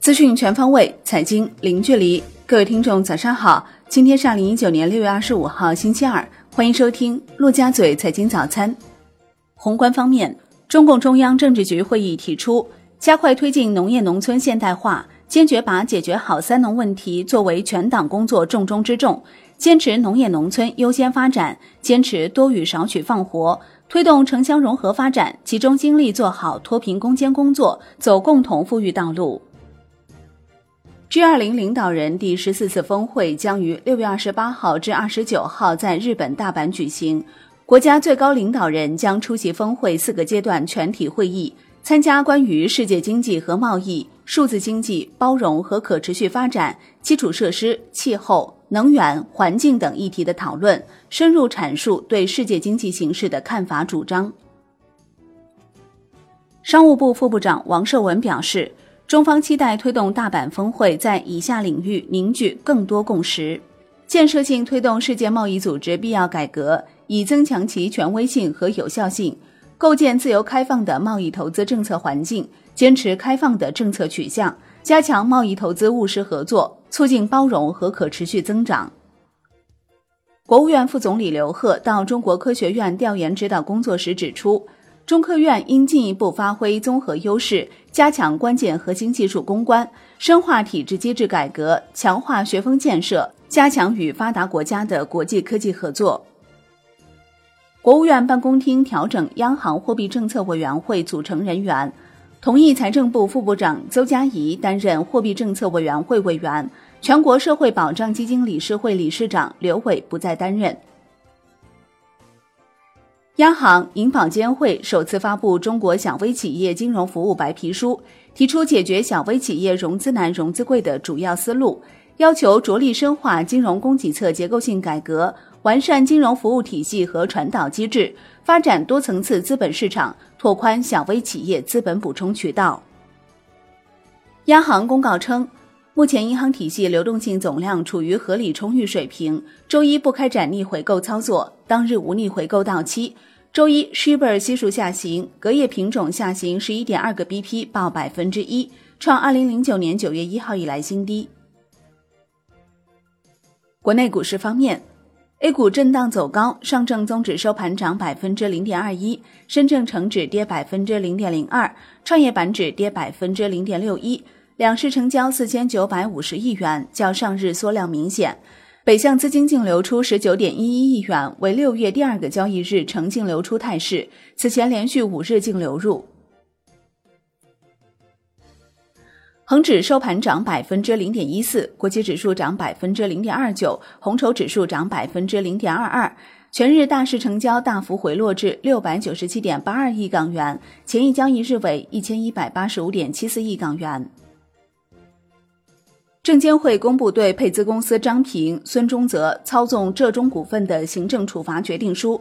资讯全方位，财经零距离。各位听众，早上好！今天是二零一九年六月二十五号，星期二，欢迎收听陆家嘴财经早餐。宏观方面，中共中央政治局会议提出，加快推进农业农村现代化，坚决把解决好“三农”问题作为全党工作重中之重，坚持农业农村优先发展，坚持多育少取放活，推动城乡融合发展，集中精力做好脱贫攻坚工作，走共同富裕道路。G20 领导人第十四次峰会将于六月二十八号至二十九号在日本大阪举行。国家最高领导人将出席峰会四个阶段全体会议，参加关于世界经济和贸易、数字经济、包容和可持续发展、基础设施、气候、能源、环境等议题的讨论，深入阐述对世界经济形势的看法主张。商务部副部长王受文表示。中方期待推动大阪峰会在以下领域凝聚更多共识：建设性推动世界贸易组织必要改革，以增强其权威性和有效性；构建自由开放的贸易投资政策环境，坚持开放的政策取向，加强贸易投资务实合作，促进包容和可持续增长。国务院副总理刘鹤到中国科学院调研指导工作时指出。中科院应进一步发挥综合优势，加强关键核心技术攻关，深化体制机制改革，强化学风建设，加强与发达国家的国际科技合作。国务院办公厅调整央行货币政策委员会组成人员，同意财政部副部长邹嘉怡担任货币政策委员会委员，全国社会保障基金理事会理事长刘伟不再担任。央行、银保监会首次发布《中国小微企业金融服务白皮书》，提出解决小微企业融资难、融资贵的主要思路，要求着力深化金融供给侧结构性改革，完善金融服务体系和传导机制，发展多层次资本市场，拓宽小微企业资本补充渠道。央行公告称，目前银行体系流动性总量处于合理充裕水平，周一不开展逆回购操作。当日无逆回购到期，周一 Shibor 系数下行，隔夜品种下行十一点二个 BP，报百分之一，创二零零九年九月一号以来新低。国内股市方面，A 股震荡走高，上证综指收盘涨百分之零点二一，深证成指跌百分之零点零二，创业板指跌百分之零点六一，两市成交四千九百五十亿元，较上日缩量明显。北向资金净流出十九点一一亿元，为六月第二个交易日呈净流出态势，此前连续五日净流入。恒指收盘涨百分之零点一四，国际指数涨百分之零点二九，红筹指数涨百分之零点二二。全日大市成交大幅回落至六百九十七点八二亿港元，前一交易日为一千一百八十五点七四亿港元。证监会公布对配资公司张平、孙中泽操纵浙中股份的行政处罚决定书。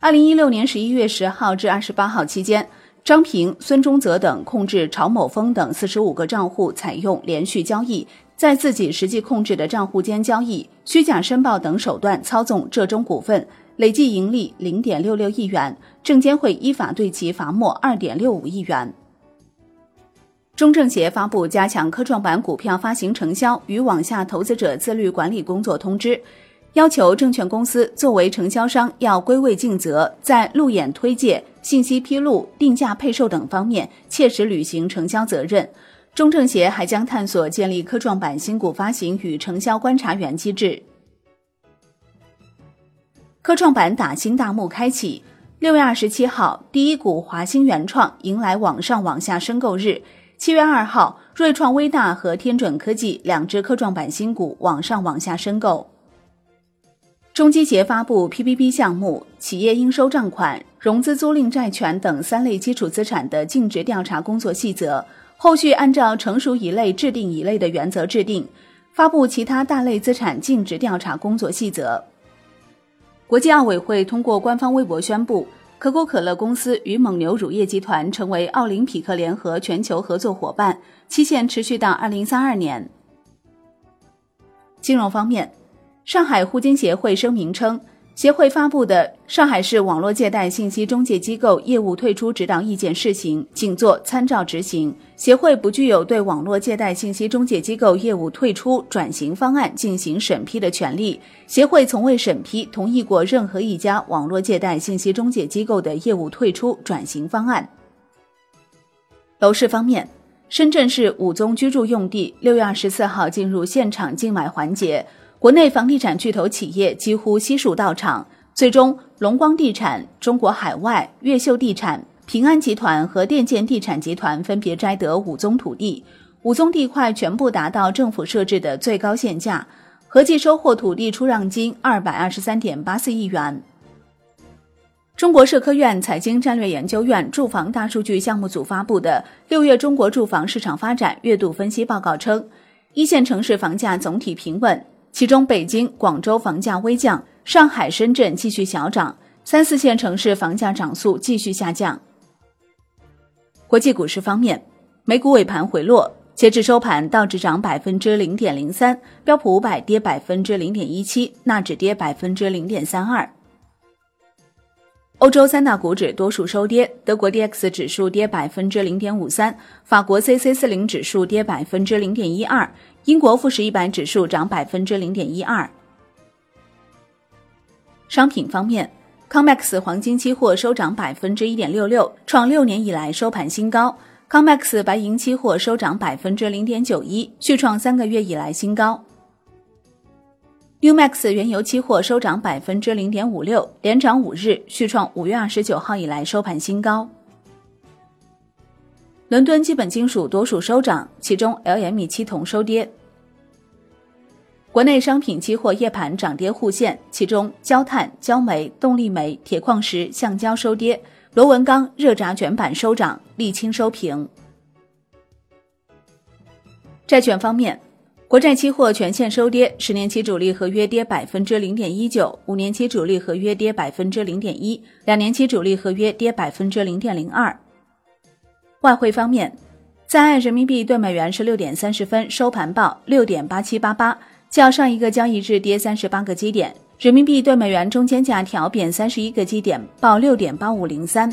二零一六年十一月十号至二十八号期间，张平、孙中泽等控制曹某峰等四十五个账户，采用连续交易，在自己实际控制的账户间交易、虚假申报等手段操纵浙中股份，累计盈利零点六六亿元。证监会依法对其罚没二点六五亿元。中证协发布加强科创板股票发行承销与网下投资者自律管理工作通知，要求证券公司作为承销商要归位尽责，在路演推介、信息披露、定价配售等方面切实履行承销责任。中证协还将探索建立科创板新股发行与承销观察员机制。科创板打新大幕开启，六月二十七号，第一股华兴原创迎来网上网下申购日。七月二号，瑞创微大和天准科技两只科创板新股网上网下申购。中基协发布 PPP 项目企业应收账款、融资租赁债权等三类基础资产的尽职调查工作细则，后续按照成熟一类制定一类的原则制定。发布其他大类资产尽职调查工作细则。国际奥委会通过官方微博宣布。可口可乐公司与蒙牛乳业集团成为奥林匹克联合全球合作伙伴，期限持续到二零三二年。金融方面，上海互金协会声明称，协会发布的《上海市网络借贷信息中介机构业务退出指导意见（试行）》仅作参照执行。协会不具有对网络借贷信息中介机构业务退出转型方案进行审批的权利。协会从未审批同意过任何一家网络借贷信息中介机构的业务退出转型方案。楼市方面，深圳市五宗居住用地六月二十四号进入现场竞买环节。国内房地产巨头企业几乎悉数到场，最终龙光地产、中国海外、越秀地产、平安集团和电建地产集团分别摘得五宗土地，五宗地块全部达到政府设置的最高限价，合计收获土地出让金二百二十三点八四亿元。中国社科院财经战略研究院住房大数据项目组发布的六月中国住房市场发展月度分析报告称，一线城市房价总体平稳。其中，北京、广州房价微降，上海、深圳继续小涨，三四线城市房价涨速继续下降。国际股市方面，美股尾盘回落，截至收盘，道指涨百分之零点零三，标普五百跌百分之零点一七，纳指跌百分之零点三二。欧洲三大股指多数收跌，德国 D X 指数跌百分之零点五三，法国 C C 四零指数跌百分之零点一二。英国富时一百指数涨百分之零点一二。商品方面，COMEX 黄金期货收涨百分之一点六六，创六年以来收盘新高；COMEX 白银期货收涨百分之零点九一，续创三个月以来新高；NewMax 原油期货收涨百分之零点五六，连涨五日，续创五月二十九号以来收盘新高。伦敦基本金属多数收涨，其中 LME 期铜收跌。国内商品期货夜盘涨跌互现，其中焦炭、焦煤、动力煤、铁矿石、橡胶收跌，螺纹钢、热轧卷板收涨，沥青收平。债券方面，国债期货全线收跌，十年期主力合约跌百分之零点一九，五年期主力合约跌百分之零点一，两年期主力合约跌百分之零点零二。外汇方面，在岸人民币兑美元十六点三十分收盘报六点八七八八，较上一个交易日跌三十八个基点。人民币兑美元中间价调贬三十一个基点，报六点八五零三。